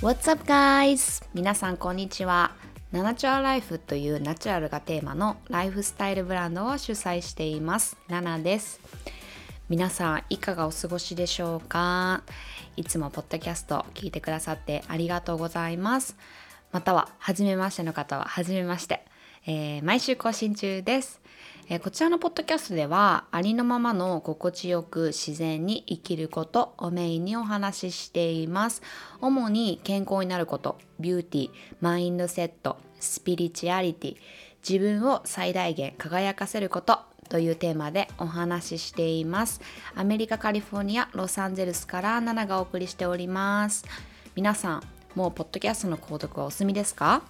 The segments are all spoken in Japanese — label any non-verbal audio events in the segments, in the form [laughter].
What's up guys? 皆さんこんにちは。ナナチュアライフというナチュラルがテーマのライフスタイルブランドを主催しています。ナナです。皆さんいかがお過ごしでしょうか？いつもポッドキャスト聞いてくださってありがとうございます。または、初めましての方は、初めまして。えー、毎週更新中です。えこちらのポッドキャストではありのままの心地よく自然に生きることをメインにお話ししています。主に健康になることビューティーマインドセットスピリチュアリティ自分を最大限輝かせることというテーマでお話ししています。アメリカカリフォルニアロサンゼルスからナナがお送りしております。皆さんもうポッドキャストの購読はお済みですか？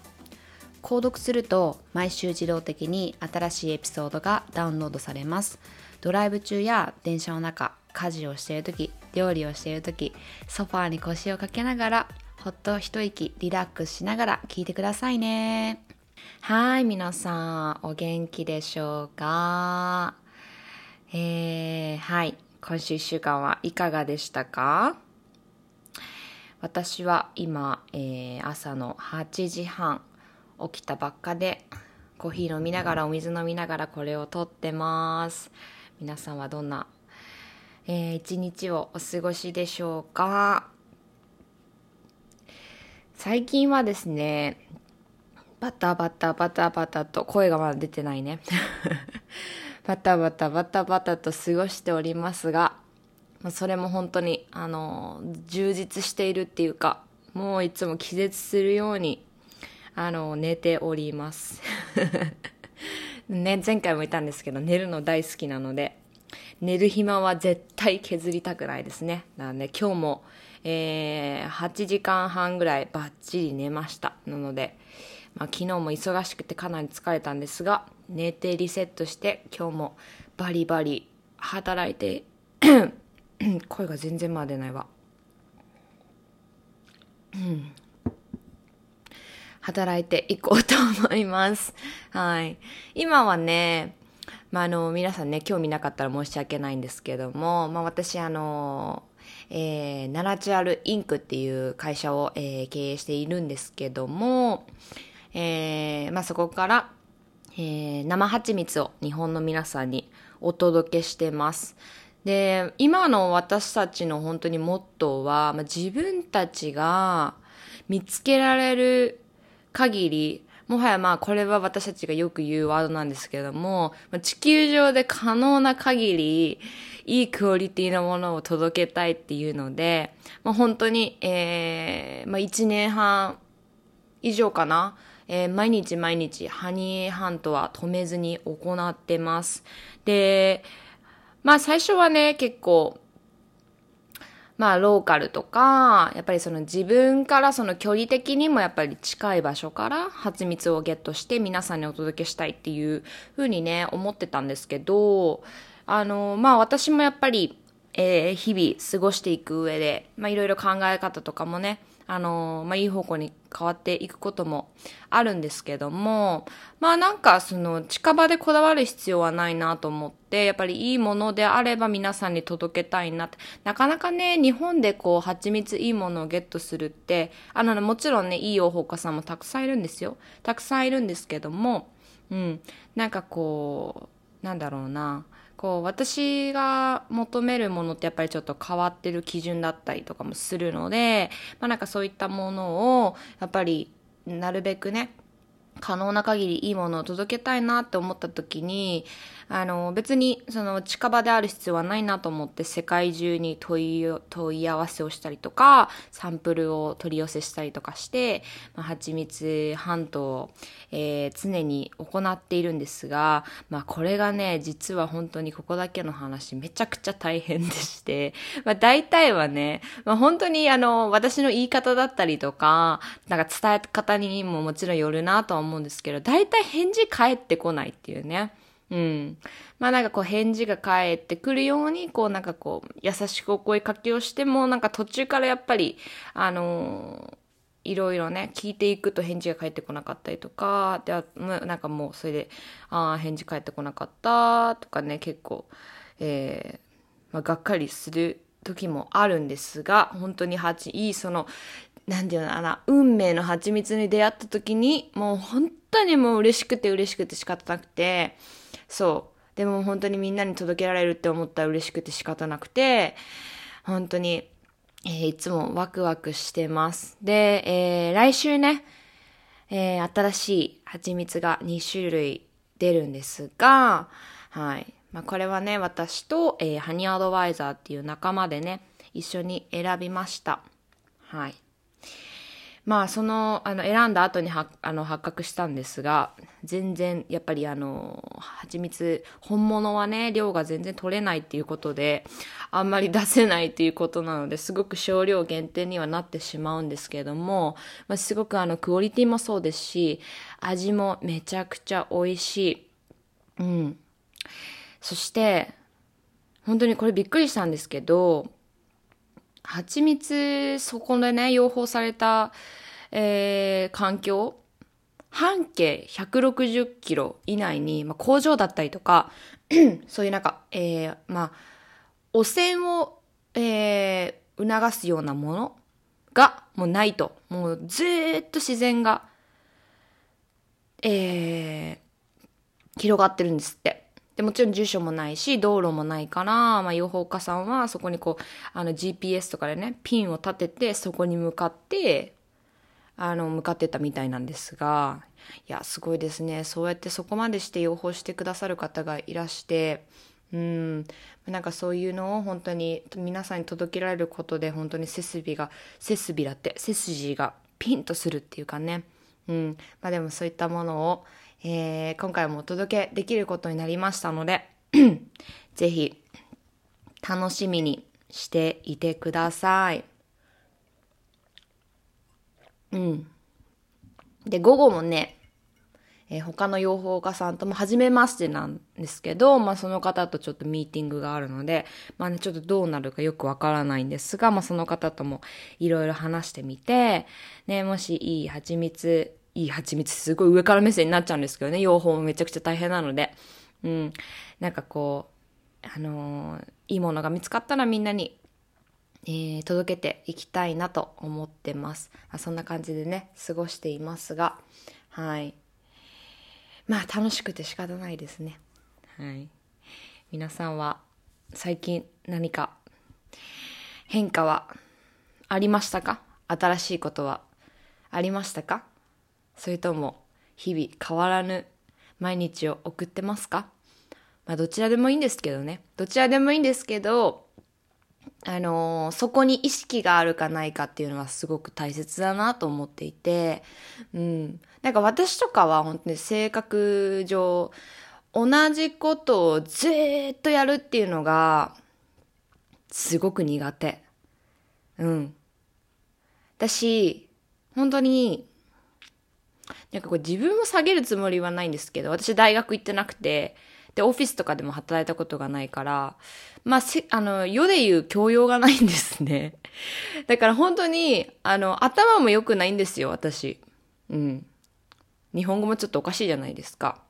購読すると毎週自動的に新しいエピソードがダウンロードされます。ドライブ中や電車の中家事をしている時料理をしている時ソファーに腰をかけながらほっと一息リラックスしながら聞いてくださいね。はい皆さんお元気でしょうか？えー、はい今週1週間はいかがでしたか？私は今、えー、朝の8時半起きたばっかでコーヒー飲みながらお水飲みながらこれを撮ってます。皆さんはどんな、えー、一日をお過ごしでしょうか？最近はですねバタバタバタバタと声がまだ出てないね。[laughs] バタバタバタバタと過ごしておりますがそれも本当にあの充実しているっていうかもういつも気絶するようにあの、寝ております。[laughs] ね、前回も言ったんですけど、寝るの大好きなので、寝る暇は絶対削りたくないですね。なので今日も、えー、8時間半ぐらいバッチリ寝ました。なので、まあ、昨日も忙しくてかなり疲れたんですが、寝てリセットして今日もバリバリ働いて [clears throat] 声が全然まだ出ないわ。働いていこうと思います。はい。今はね、まあ、あの、皆さんね、興味なかったら申し訳ないんですけども、まあ、私、あの、えー、ナラチュラルインクっていう会社を、えー、経営しているんですけども、えー、まあ、そこから、えー、生蜂蜜を日本の皆さんにお届けしてます。で、今の私たちの本当にモットーは、まあ、自分たちが見つけられる限り、もはやまあこれは私たちがよく言うワードなんですけども、地球上で可能な限りいいクオリティのものを届けたいっていうので、まあ、本当に、えー、まあ1年半以上かな、えー、毎日毎日ハニーハントは止めずに行ってます。で、まあ最初はね、結構まあローカルとか、やっぱりその自分からその距離的にもやっぱり近い場所から蜂蜜をゲットして皆さんにお届けしたいっていうふうにね、思ってたんですけど、あの、まあ私もやっぱり、えー、日々過ごしていく上で、まあいろいろ考え方とかもね、あの、まあ、いい方向に変わっていくこともあるんですけども、まあなんかその近場でこだわる必要はないなと思って、やっぱりいいものであれば皆さんに届けたいなって。なかなかね、日本でこう蜂蜜いいものをゲットするって、あの、もちろんね、いい養蜂家さんもたくさんいるんですよ。たくさんいるんですけども、うん、なんかこう、なんだろうな、こう私が求めるものってやっぱりちょっと変わってる基準だったりとかもするので、まあなんかそういったものをやっぱりなるべくね可能な限りいいものを届けたいなって思った時に、あの、別にその近場である必要はないなと思って世界中に問い、問い合わせをしたりとか、サンプルを取り寄せしたりとかして、まあ、蜂蜜半島を、えー、常に行っているんですが、まあこれがね、実は本当にここだけの話めちゃくちゃ大変でして、まあ大体はね、まあ本当にあの、私の言い方だったりとか、なんか伝え方にももちろんよるなとは思思うんですけど、大体返事返ってこないっていうね。うん。まあなんかこう返事が返ってくるように、こうなんかこう優しくお声かけをしても、なんか途中からやっぱり、あのー、いろいろね、聞いていくと返事が返ってこなかったりとか、で、なんかもうそれで、ああ、返事返ってこなかったとかね、結構、えー、まあ、がっかりする時もあるんですが、本当に8、いいその、なんていうのかな、運命の蜂蜜に出会った時に、もう本当にもう嬉しくて嬉しくて仕方なくて、そう。でも本当にみんなに届けられるって思ったら嬉しくて仕方なくて、本当に、えー、いつもワクワクしてます。で、えー、来週ね、えー、新しい蜂蜜が2種類出るんですが、はい。まあ、これはね、私と、えー、ハニーアドバイザーっていう仲間でね、一緒に選びました。はい。まあそのあの選んだ後にはあの発覚したんですが全然やっぱりあの蜂蜜本物はね量が全然取れないっていうことであんまり出せないっていうことなのですごく少量限定にはなってしまうんですけども、まあ、すごくあのクオリティもそうですし味もめちゃくちゃ美味しい。うん。そして本当にこれびっくりしたんですけど蜂蜜、そこでね、養蜂された、えー、環境、半径160キロ以内に、まあ、工場だったりとか、[clears throat] そういうなんか、えー、まあ、汚染を、えー、促すようなものがもうないと。もうずっと自然が、えー、広がってるんですって。で、もちろん住所もないし、道路もないから、まあ、養蜂家さんはそこにこう、あの GPS とかでね、ピンを立てて、そこに向かって、あの、向かってたみたいなんですが、いや、すごいですね。そうやってそこまでして養蜂してくださる方がいらして、うん、なんかそういうのを本当に皆さんに届けられることで本当に背筋が、背筋だって、背筋がピンとするっていうかね。うん。まあでもそういったものを、えー、今回もお届けできることになりましたので [clears throat] ぜひ楽しみにしていてください。うん。で、午後もね、えー、他の養蜂家さんとも初めましてなんですけど、まあその方とちょっとミーティングがあるので、まあね、ちょっとどうなるかよくわからないんですが、まあその方ともいろいろ話してみて、ね、もしいい蜂蜜いい蜂蜜すごい上から目線になっちゃうんですけどね、養蜂もめちゃくちゃ大変なので。うん。なんかこう、あのー、いいものが見つかったらみんなに、えー、届けていきたいなと思ってます。あ、そんな感じでね、過ごしていますが、はい。まあ楽しくて仕方ないですね。はい。皆さんは最近何か変化はありましたか？新しいことはありましたか？それとも日々変わらぬ毎日を送ってますか？まあどちらでもいいんですけどね。どちらでもいいんですけど、あのー、そこに意識があるかないかっていうのはすごく大切だなと思っていて、うん。なんか私とかは本当に性格上、同じことをずっとやるっていうのが、すごく苦手。うん。だし、本当になんかこう自分を下げるつもりはないんですけど、私大学行ってなくて、で、オフィスとかでも働いたことがないから、まあ、せ、あの、世で言う教養がないんですね。だから本当に、あの、頭も良くないんですよ、私。うん。日本語もちょっとおかしいじゃないですか。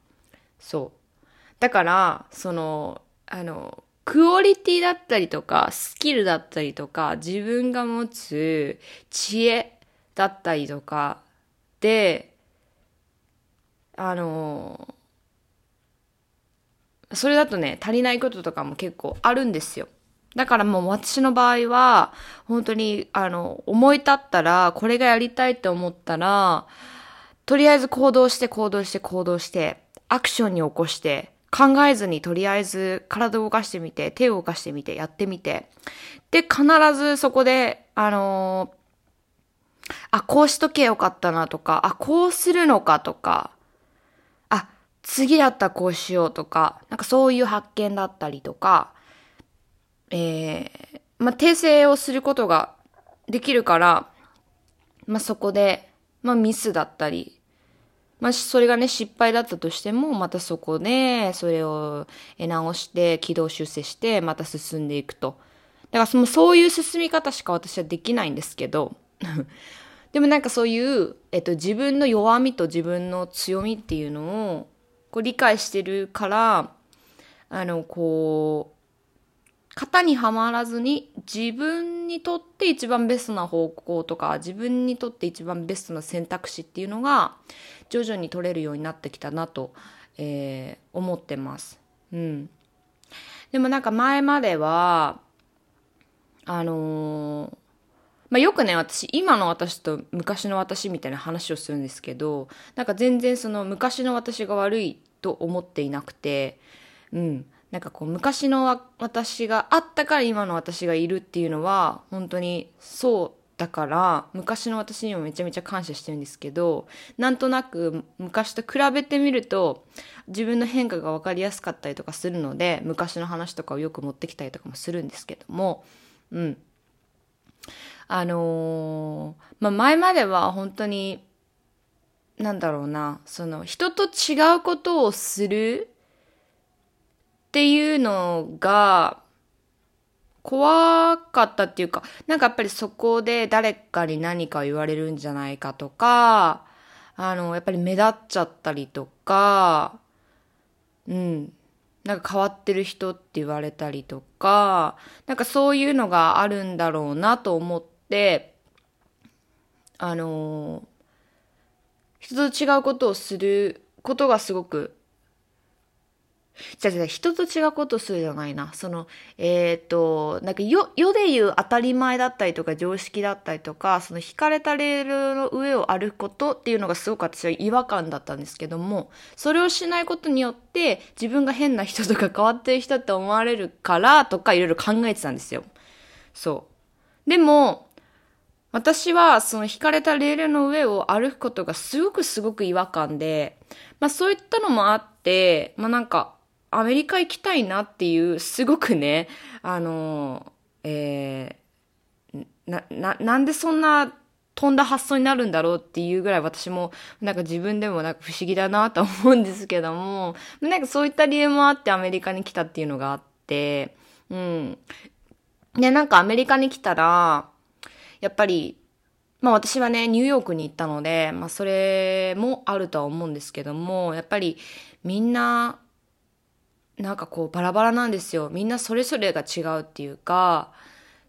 そう。だから、その、あの、クオリティだったりとか、スキルだったりとか、自分が持つ知恵だったりとかで、あのそれだとね、足りないこととかも結構あるんですよ。だからもう私の場合は、本当に、あの、思い立ったら、これがやりたいって思ったら、とりあえず行動して行動して行動して、アクションに起こして、考えずにとりあえず体を動かしてみて、手を動かしてみて、やってみて。で、必ずそこで、あのー、あ、こうしとけよかったなとか、あ、こうするのかとか、次だったらこうしようとか、なんかそういう発見だったりとか、えー、まあ、訂正をすることができるから、まあ、そこで、まあ、ミスだったり、まあ、それがね、失敗だったとしても、またそこで、それを直して、軌道修正して、また進んでいくと。だからその、そういう進み方しか私はできないんですけど、でもなんかそういう、えっと、自分の弱みと自分の強みっていうのを、こう理解してるから、あの、こう、型にはまらずに自分にとって一番ベストな方向とか自分にとって一番ベストな選択肢っていうのが徐々に取れるようになってきたなと、えー、思ってます。うん。でもなんか前までは、あのー、まあ、よくね、私、今の私と昔の私みたいな話をするんですけど、なんか全然その昔の私が悪いと思っていなくて、うん。なんかこう昔の私があったから今の私がいるっていうのは本当にそうだから昔の私にもめちゃめちゃ感謝してるんですけどなんとなく昔と比べてみると自分の変化が分かりやすかったりとかするので昔の話とかをよく持ってきたりとかもするんですけどもうんあのー、まあ前までは本当になんだろうなその人と違うことをするっていうのが怖かったっていうか、なんかやっぱりそこで誰かに何か言われるんじゃないかとか、あの、やっぱり目立っちゃったりとか、うん。なんか変わってる人って言われたりとか、なんかそういうのがあるんだろうなと思っって、あの、人と違うことをすることがすごくじゃじゃ人と違うことするじゃないな。その、えっ、ー、と、なんか世、世で言う当たり前だったりとか常識だったりとか、その引かれたレールの上を歩くことっていうのがすごく私は違和感だったんですけども、それをしないことによって自分が変な人とか変わってる人って思われるからとかいろいろ考えてたんですよ。そう。でも、私はその引かれたレールの上を歩くことがすごくすごく違和感で、まあそういったのもあって、まあなんかアメリカ行きたいなっていう、すごくね、あの、えー、な、な、なんでそんな飛んだ発想になるんだろうっていうぐらい私もなんか自分でもなんか不思議だなと思うんですけども、なんかそういった理由もあってアメリカに来たっていうのがあって、うん。で、なんかアメリカに来たら、やっぱり、まあ私はね、ニューヨークに行ったので、まあそれもあるとは思うんですけども、やっぱりみんななんかこうバラバラなんですよ。みんなそれぞれが違うっていうか、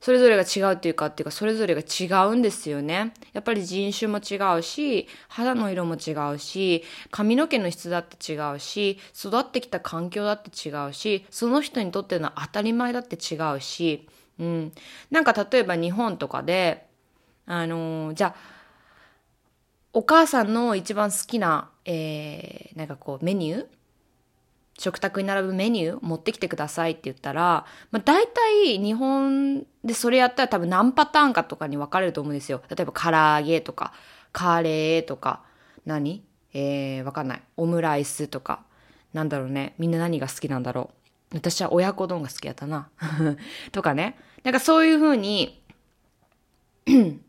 それぞれが違うっていうかっていうか、それぞれが違うんですよね。やっぱり人種も違うし、肌の色も違うし、髪の毛の質だって違うし、育ってきた環境だって違うし、その人にとっての当たり前だって違うし、うん。なんか例えば日本とかで、あのー、じゃあ、お母さんの一番好きな、えー、なんかこうメニュー？食卓に並ぶメニュー持ってきてくださいって言ったら、まあ、大体日本でそれやったら多分何パターンかとかに分かれると思うんですよ。例えば唐揚げとか、カレーとか、何？えー、わかんない。オムライスとか。なんだろうね。みんな何が好きなんだろう。私は親子丼が好きやったな。[laughs] とかね。なんかそういう風に [clears throat]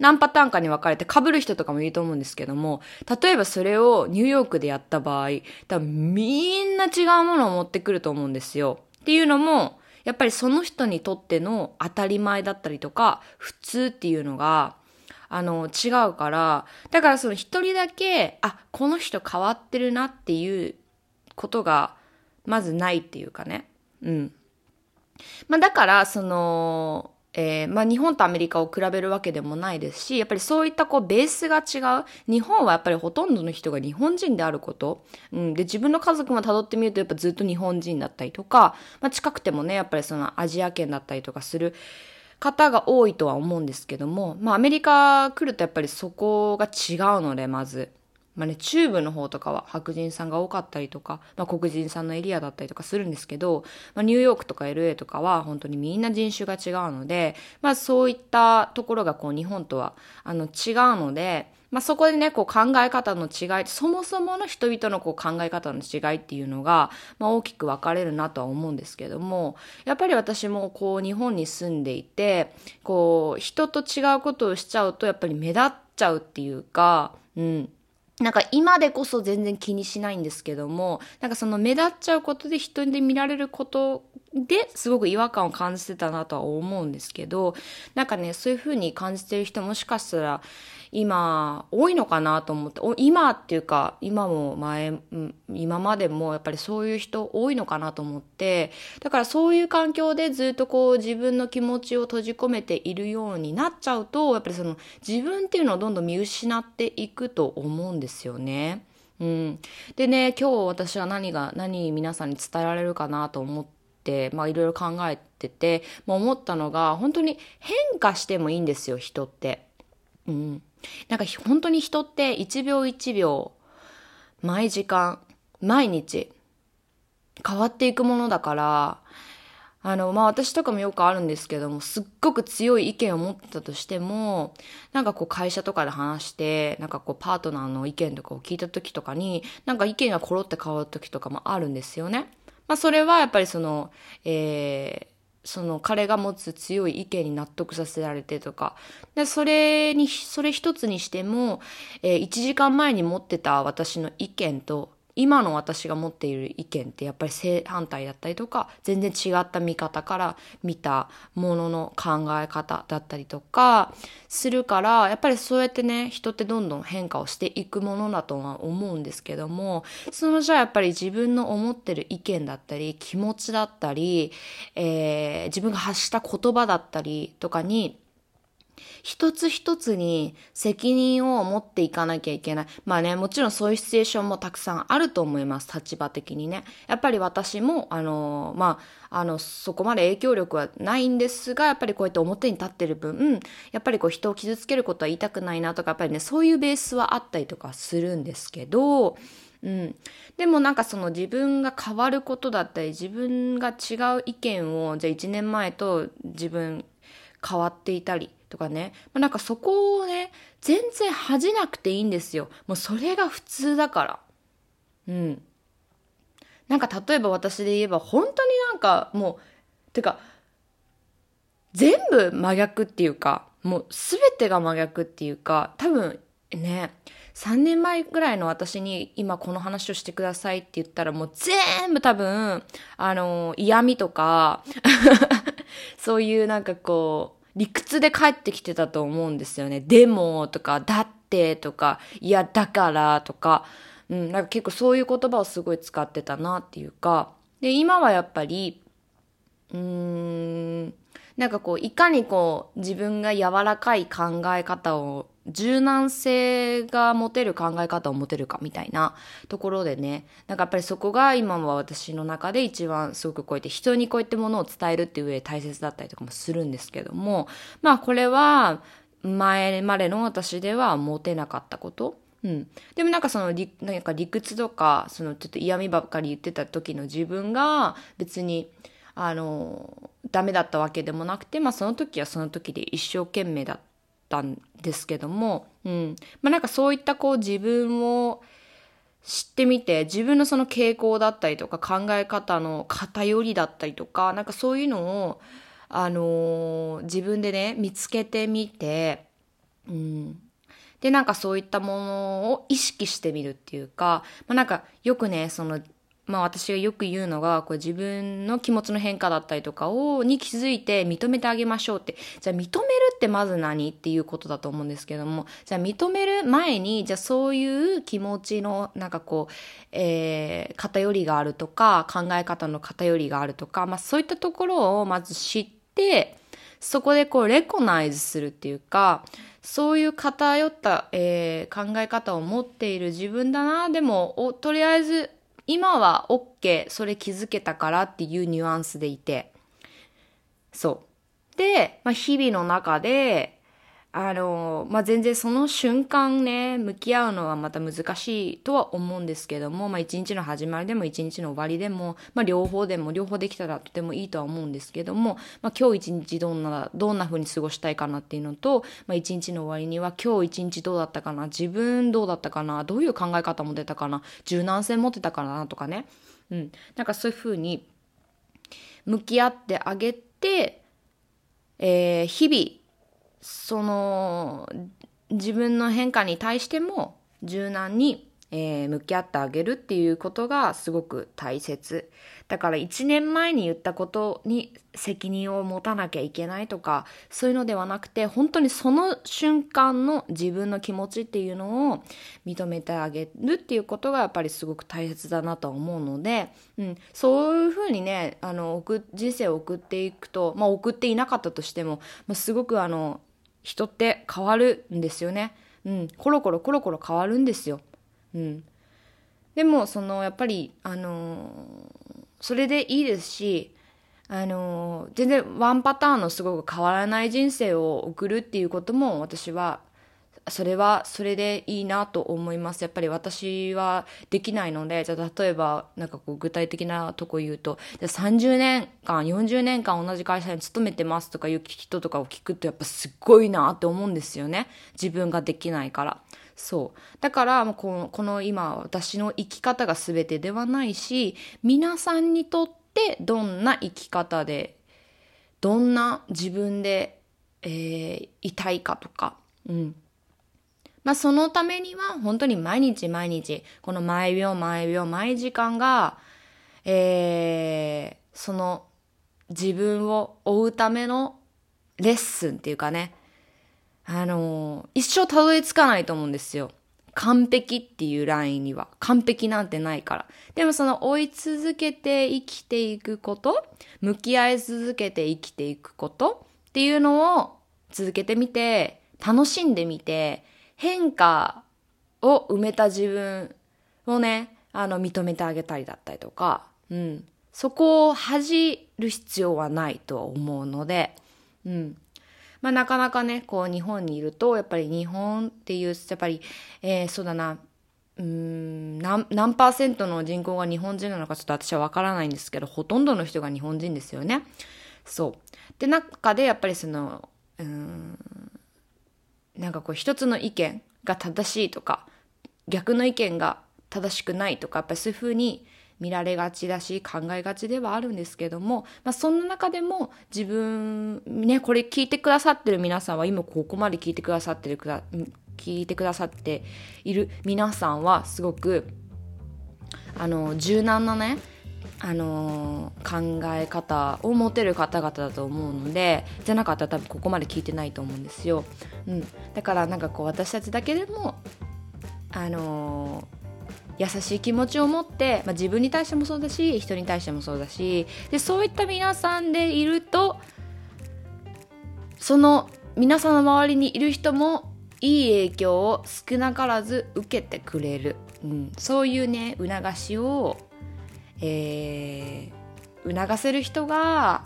何パターンかに分かれて被る人とかもいると思うんですけども、例えばそれをニューヨークでやった場合、多分みんな違うものを持ってくると思うんですよ。っていうのも、やっぱりその人にとっての当たり前だったりとか、普通っていうのが、あの、違うから、だからその一人だけ、あ、この人変わってるなっていうことが、まずないっていうかね。うん。まあだから、その、えー、まあ、日本とアメリカを比べるわけでもないですし、やっぱりそういったこうベースが違う。日本はやっぱりほとんどの人が日本人であること。うん。で、自分の家族も辿ってみるとやっぱずっと日本人だったりとか、まあ、近くてもね、やっぱりそのアジア圏だったりとかする方が多いとは思うんですけども、まあ、アメリカ来るとやっぱりそこが違うので、まず。まあね、中部の方とかは白人さんが多かったりとか、まあ、黒人さんのエリアだったりとかするんですけど、まあ、ニューヨークとか LA とかは本当にみんな人種が違うので、まあ、そういったところがこう日本とはあの違うので、まあ、そこでね、こう考え方の違い、そもそもの人々のこう考え方の違いっていうのが、まあ、大きく分かれるなとは思うんですけども、やっぱり私もこう日本に住んでいて、こう人と違うことをしちゃうとやっぱり目立っちゃうっていうか、うん、なんか今でこそ全然気にしないんですけども、なんかその目立っちゃうことで人で見られることですごく違和感を感じてたなとは思うんですけど、なんかね、そういうふうに感じてる人もしかしたら今多いのかなと思って今っていうか今も前今までもやっぱりそういう人多いのかなと思ってだからそういう環境でずっとこう自分の気持ちを閉じ込めているようになっちゃうとやっぱりその自分っていうのをどんどん見失っていくと思うんですよね。うん、でね今日私は何が何皆さんに伝えられるかなと思ってまあいろいろ考えてて、まあ、思ったのが本当に変化してもいいんですよ人って。うん、なんか本当に人って1秒1秒毎時間毎日変わっていくものだからあの、まあ私とかもよくあるんですけども、すっごく強い意見を持ってたとしても、なんかこう会社とかで話して、なんかこうパートナーの意見とかを聞いた時とかに、なんか意見がコロって変わる時とかもあるんですよね。まあそれはやっぱりその、えー、その彼が持つ強い意見に納得させられてとか。で、それに、それ一つにしても、えー、1時間前に持ってた私の意見と今の私が持っている意見ってやっぱり正反対だったりとか全然違った見方から見たものの考え方だったりとかするからやっぱりそうやってね人ってどんどん変化をしていくものだとは思うんですけどもそのじゃあやっぱり自分の思ってる意見だったり気持ちだったり、えー、自分が発した言葉だったりとかに一つ一つに責任を持っていかなきゃいけない。まあね、もちろんそういうシチュエーションもたくさんあると思います。立場的にね。やっぱり私も、あの、まあ、あの、そこまで影響力はないんですが、やっぱりこうやって表に立ってる分、やっぱりこう人を傷つけることは言いたくないなとか、やっぱりね、そういうベースはあったりとかするんですけど、うん、でもなんかその自分が変わることだったり自分が違う意見をじゃあ1年前と自分変わっていたりとかね、まあ、なんかそこをね全然恥じなくていいんですよ。もうそれが普通だから。うん。なんか例えば私で言えば本当になんかもうてか全部真逆っていうかもう全てが真逆っていうか多分ね3年前ぐらいの私に今この話をしてくださいって言ったらもう全部多分あの嫌味とか [laughs] そういうなんかこう理屈で帰ってきてたと思うんですよね。でもとか、だってとか、いや、だからとか、うん、なんか結構そういう言葉をすごい使ってたなっていうか、で、今はやっぱり、うーん、なんかこう、いかにこう、自分が柔らかい考え方を柔軟性が持てる考え方を持てるかみたいなところでね。なんかやっぱりそこが今は私の中で一番すごくこうやって人にこうやってものを伝えるっていう上で大切だったりとかもするんですけども。まあこれは前までの私では持てなかったこと。うん、でもなんかその理なんか理屈とかそのちょっと嫌味ばっかり言ってた時の自分が別にあのダメだったわけでもなくて、まあ、その時はその時で一生懸命だった。たんですけども、うん。まあ、なんかそういったこう自分を知ってみて自分のその傾向だったりとか考え方の偏りだったりとかなんかそういうのを、あのー、自分でね見つけてみて、うん、でなんかそういったものを意識してみるっていうか、まあ、なんかよくねそのまあ私がよく言うのが、これ自分の気持ちの変化だったりとかを、に気づいて認めてあげましょうって。じゃあ認めるってまず何っていうことだと思うんですけども、じゃあ認める前に、じゃあそういう気持ちのなんかこう、えー、偏りがあるとか、考え方の偏りがあるとか、まあそういったところをまず知って、そこでこうレコナイズするっていうか、そういう偏った、えー、考え方を持っている自分だな、でも、とりあえず今は OK それ気づけたからっていうニュアンスでいて。そう。で、まあ、日々の中であの、まあ、全然その瞬間ね、向き合うのはまた難しいとは思うんですけども、まあ、一日の始まりでも一日の終わりでも、まあ、両方でも、両方できたらとてもいいとは思うんですけども、まあ、今日一日どんな、どんな風に過ごしたいかなっていうのと、まあ、一日の終わりには今日一日どうだったかな、自分どうだったかな、どういう考え方も出たかな、柔軟性持ってたかなとかね。うん。なんかそういう風に向き合ってあげて、えー、日々、その自分の変化に対しても柔軟にえー、向き合ってあげるっていうことがすごく大切。だから1年前に言ったことに責任を持たなきゃいけないとか、そういうのではなくて、本当にその瞬間の自分の気持ちっていうのを認めてあげるっていうことがやっぱりすごく大切だなと思うので、うん、そういうふうにね、あの、人生を送っていくと、まあ送っていなかったとしても、まあ、すごくあの、人って変わるんですよね。うん、コロコロコロコロ変わるんですよ。うん、でもそのやっぱりあのー、それでいいですしあのー、全然ワンパターンのすごく変わらない人生を送るっていうことも私はそれはそれでいいなと思います。やっぱり私はできないので、じゃあ例えばなんかこう具体的なとこ言うと、じゃあ30年間、40年間同じ会社に勤めてますとかいう人とかを聞くとやっぱすっごいなって思うんですよね。自分ができないから。そう。だから、このこの今、私の生き方が全てではないし、皆さんにとってどんな生き方で、どんな自分で、えー、いたいかとか、うん。まあ、そのためには、本当に毎日毎日、この毎秒毎秒毎時間が、えー、その自分を追うためのレッスンっていうかね、あの一生たどり着かないと思うんですよ。完璧っていうラインには。完璧なんてないから。でもその追い続けて生きていくこと、向き合い続けて生きていくことっていうのを続けてみて、楽しんでみて、変化を埋めた自分をね、あの、認めてあげたりだったりとか、うん。そこを恥じる必要はないとは思うので、うん。まあ、なかなかねこう日本にいるとやっぱり日本っていうやっぱり、えー、そうだなうん何何パーセントの人口が日本人なのかちょっと私は分からないんですけどほとんどの人が日本人ですよね。そうで中でやっぱりそのうんなんかこう一つの意見が正しいとか逆の意見が正しくないとかやっぱりそういうふうに見られがちだし考えがちではあるんですけども、まあ、そんな中でも自分ねこれ聞いてくださってる皆さんは今ここまで聞いてくださってるくだ聞いてくださっている皆さんはすごくあの柔軟なねあの考え方を持てる方々だと思うのでじゃなかったら多分ここまで聞いてないと思うんですよ。うん、だからなんかこう私たちだけでもあの優しい気持ちを持って、まあ、自分に対してもそうだし人に対してもそうだしでそういった皆さんでいるとその皆さんの周りにいる人もいい影響を少なからず受けてくれる、うん、そういうね促しを、えー、促せる人が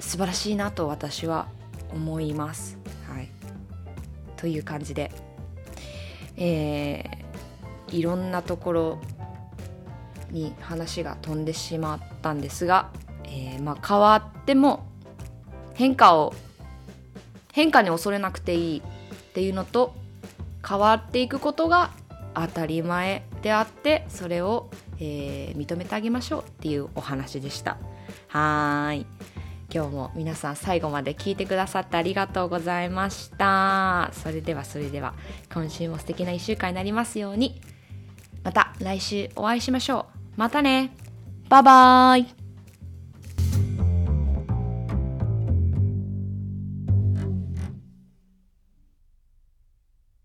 素晴らしいなと私は思います。はい、という感じで、えーいろんなところに話が飛んでしまったんですが、えー、まあ変わっても変化を変化に恐れなくていいっていうのと変わっていくことが当たり前であってそれを、えー、認めてあげましょうっていうお話でしたはーい今日も皆さん最後まで聞いてくださってありがとうございましたそれではそれでは今週も素敵な1週間になりますようにまた来週お会いしましょう。またね。バイバーイ。